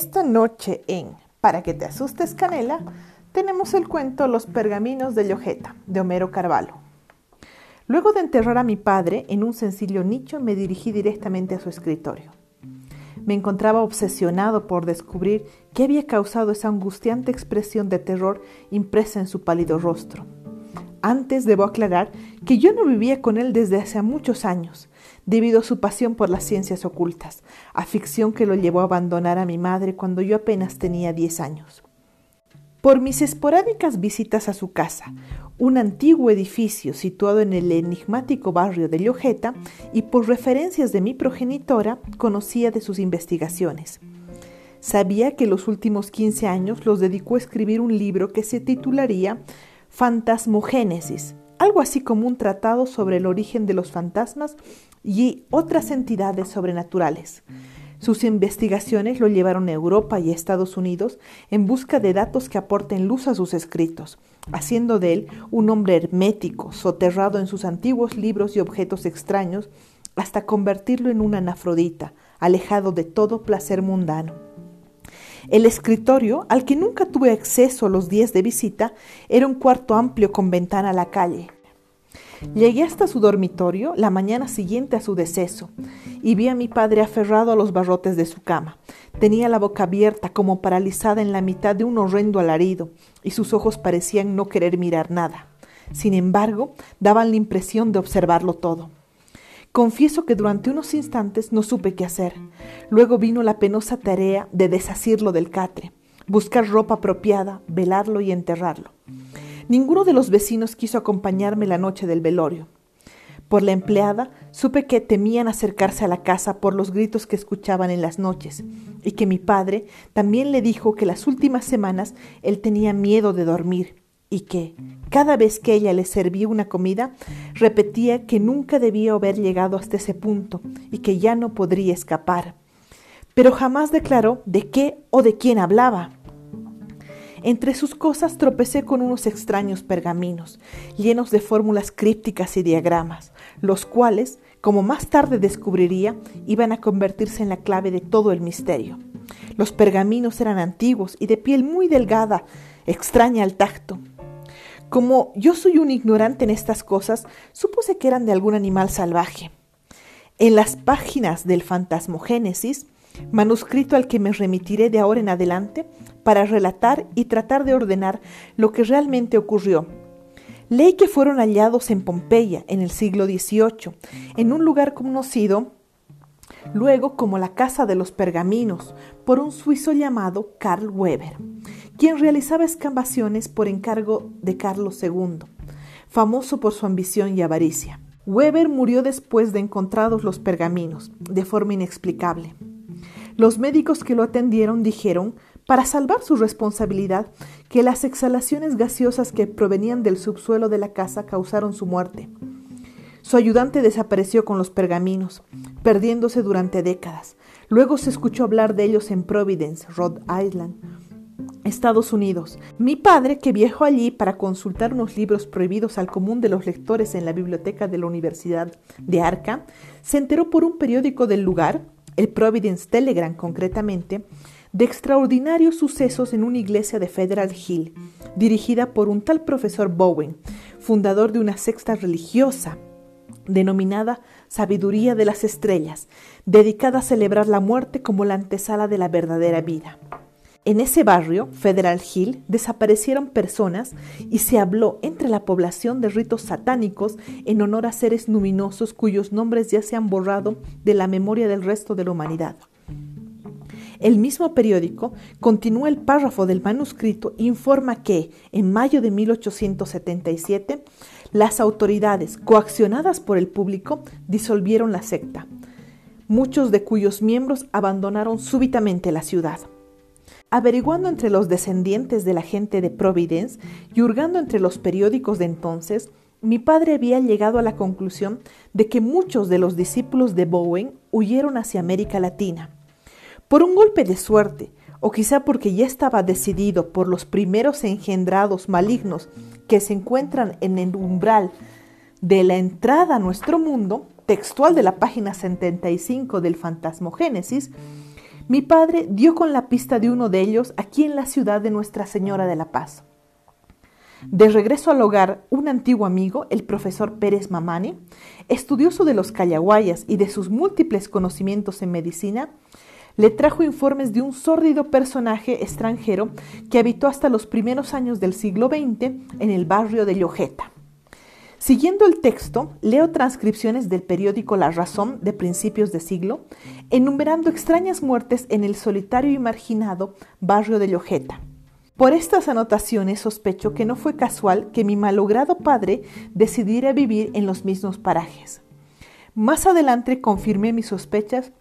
Esta noche en Para que te asustes Canela, tenemos el cuento Los pergaminos de Llojeta, de Homero Carvalho. Luego de enterrar a mi padre en un sencillo nicho, me dirigí directamente a su escritorio. Me encontraba obsesionado por descubrir qué había causado esa angustiante expresión de terror impresa en su pálido rostro. Antes debo aclarar que yo no vivía con él desde hace muchos años, debido a su pasión por las ciencias ocultas, afición que lo llevó a abandonar a mi madre cuando yo apenas tenía 10 años. Por mis esporádicas visitas a su casa, un antiguo edificio situado en el enigmático barrio de Llojeta, y por referencias de mi progenitora, conocía de sus investigaciones. Sabía que los últimos 15 años los dedicó a escribir un libro que se titularía Fantasmogénesis, algo así como un tratado sobre el origen de los fantasmas y otras entidades sobrenaturales. Sus investigaciones lo llevaron a Europa y Estados Unidos en busca de datos que aporten luz a sus escritos, haciendo de él un hombre hermético, soterrado en sus antiguos libros y objetos extraños, hasta convertirlo en un anafrodita, alejado de todo placer mundano. El escritorio, al que nunca tuve acceso los días de visita, era un cuarto amplio con ventana a la calle. Llegué hasta su dormitorio la mañana siguiente a su deceso y vi a mi padre aferrado a los barrotes de su cama. Tenía la boca abierta como paralizada en la mitad de un horrendo alarido y sus ojos parecían no querer mirar nada. Sin embargo, daban la impresión de observarlo todo. Confieso que durante unos instantes no supe qué hacer. Luego vino la penosa tarea de desasirlo del catre, buscar ropa apropiada, velarlo y enterrarlo. Ninguno de los vecinos quiso acompañarme la noche del velorio. Por la empleada supe que temían acercarse a la casa por los gritos que escuchaban en las noches y que mi padre también le dijo que las últimas semanas él tenía miedo de dormir y que, cada vez que ella le servía una comida, repetía que nunca debía haber llegado hasta ese punto y que ya no podría escapar. Pero jamás declaró de qué o de quién hablaba. Entre sus cosas tropecé con unos extraños pergaminos, llenos de fórmulas crípticas y diagramas, los cuales, como más tarde descubriría, iban a convertirse en la clave de todo el misterio. Los pergaminos eran antiguos y de piel muy delgada, extraña al tacto. Como yo soy un ignorante en estas cosas, supuse que eran de algún animal salvaje. En las páginas del Fantasmogénesis, manuscrito al que me remitiré de ahora en adelante para relatar y tratar de ordenar lo que realmente ocurrió. Leí que fueron hallados en Pompeya en el siglo XVIII, en un lugar conocido luego como la Casa de los Pergaminos, por un suizo llamado Carl Weber, quien realizaba excavaciones por encargo de Carlos II, famoso por su ambición y avaricia. Weber murió después de encontrados los pergaminos, de forma inexplicable. Los médicos que lo atendieron dijeron, para salvar su responsabilidad, que las exhalaciones gaseosas que provenían del subsuelo de la casa causaron su muerte. Su ayudante desapareció con los pergaminos, perdiéndose durante décadas. Luego se escuchó hablar de ellos en Providence, Rhode Island, Estados Unidos. Mi padre, que viajó allí para consultar unos libros prohibidos al común de los lectores en la biblioteca de la Universidad de Arca, se enteró por un periódico del lugar el Providence Telegram concretamente, de extraordinarios sucesos en una iglesia de Federal Hill, dirigida por un tal profesor Bowen, fundador de una sexta religiosa denominada Sabiduría de las Estrellas, dedicada a celebrar la muerte como la antesala de la verdadera vida. En ese barrio, Federal Hill, desaparecieron personas y se habló entre la población de ritos satánicos en honor a seres luminosos cuyos nombres ya se han borrado de la memoria del resto de la humanidad. El mismo periódico, continúa el párrafo del manuscrito, informa que en mayo de 1877 las autoridades, coaccionadas por el público, disolvieron la secta, muchos de cuyos miembros abandonaron súbitamente la ciudad. Averiguando entre los descendientes de la gente de Providence y hurgando entre los periódicos de entonces, mi padre había llegado a la conclusión de que muchos de los discípulos de Bowen huyeron hacia América Latina. Por un golpe de suerte, o quizá porque ya estaba decidido por los primeros engendrados malignos que se encuentran en el umbral de la entrada a nuestro mundo, textual de la página 75 del Fantasmogénesis, mi padre dio con la pista de uno de ellos aquí en la ciudad de Nuestra Señora de la Paz. De regreso al hogar, un antiguo amigo, el profesor Pérez Mamani, estudioso de los callaguayas y de sus múltiples conocimientos en medicina, le trajo informes de un sórdido personaje extranjero que habitó hasta los primeros años del siglo XX en el barrio de Llojeta. Siguiendo el texto, leo transcripciones del periódico La Razón de principios de siglo, enumerando extrañas muertes en el solitario y marginado barrio de Llojeta. Por estas anotaciones sospecho que no fue casual que mi malogrado padre decidiera vivir en los mismos parajes. Más adelante confirmé mis sospechas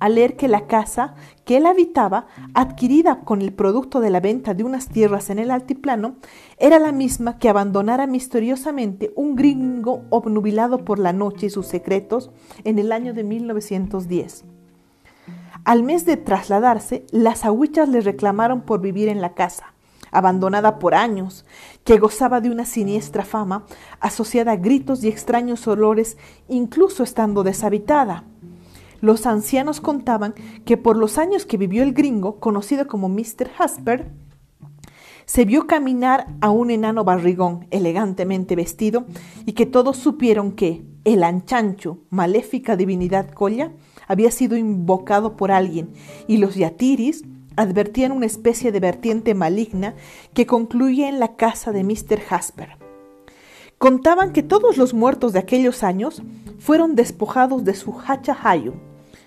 al leer que la casa que él habitaba, adquirida con el producto de la venta de unas tierras en el altiplano, era la misma que abandonara misteriosamente un gringo obnubilado por la noche y sus secretos en el año de 1910. Al mes de trasladarse, las agüichas le reclamaron por vivir en la casa, abandonada por años, que gozaba de una siniestra fama, asociada a gritos y extraños olores, incluso estando deshabitada. Los ancianos contaban que por los años que vivió el gringo, conocido como Mr. Hasper, se vio caminar a un enano barrigón elegantemente vestido y que todos supieron que el anchancho, maléfica divinidad Colla, había sido invocado por alguien y los yatiris advertían una especie de vertiente maligna que concluye en la casa de Mr. Jasper. Contaban que todos los muertos de aquellos años fueron despojados de su hachahayu,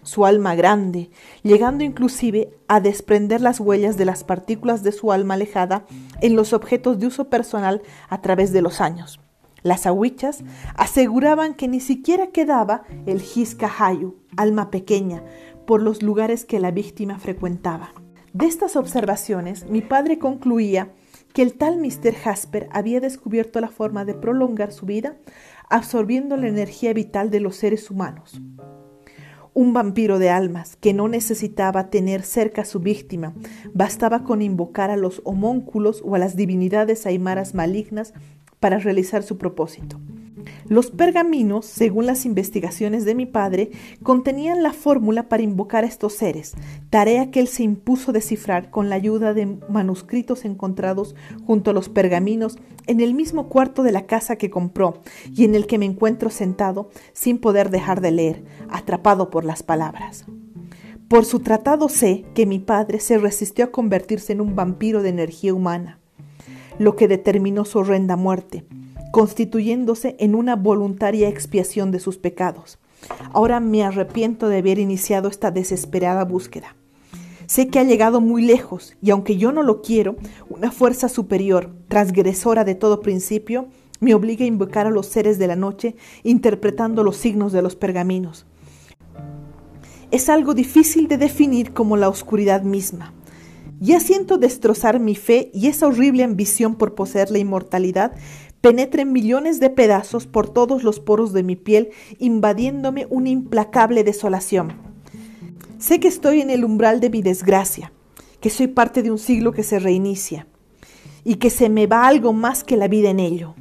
su alma grande, llegando inclusive a desprender las huellas de las partículas de su alma alejada en los objetos de uso personal a través de los años. Las ahuichas aseguraban que ni siquiera quedaba el Hayu, alma pequeña, por los lugares que la víctima frecuentaba. De estas observaciones, mi padre concluía que el tal Mr. Jasper había descubierto la forma de prolongar su vida absorbiendo la energía vital de los seres humanos. Un vampiro de almas que no necesitaba tener cerca a su víctima, bastaba con invocar a los homónculos o a las divinidades aimaras malignas para realizar su propósito. Los pergaminos, según las investigaciones de mi padre, contenían la fórmula para invocar a estos seres, tarea que él se impuso descifrar con la ayuda de manuscritos encontrados junto a los pergaminos en el mismo cuarto de la casa que compró y en el que me encuentro sentado sin poder dejar de leer, atrapado por las palabras. Por su tratado sé que mi padre se resistió a convertirse en un vampiro de energía humana lo que determinó su horrenda muerte, constituyéndose en una voluntaria expiación de sus pecados. Ahora me arrepiento de haber iniciado esta desesperada búsqueda. Sé que ha llegado muy lejos y aunque yo no lo quiero, una fuerza superior, transgresora de todo principio, me obliga a invocar a los seres de la noche interpretando los signos de los pergaminos. Es algo difícil de definir como la oscuridad misma. Ya siento destrozar mi fe y esa horrible ambición por poseer la inmortalidad penetra en millones de pedazos por todos los poros de mi piel, invadiéndome una implacable desolación. Sé que estoy en el umbral de mi desgracia, que soy parte de un siglo que se reinicia y que se me va algo más que la vida en ello.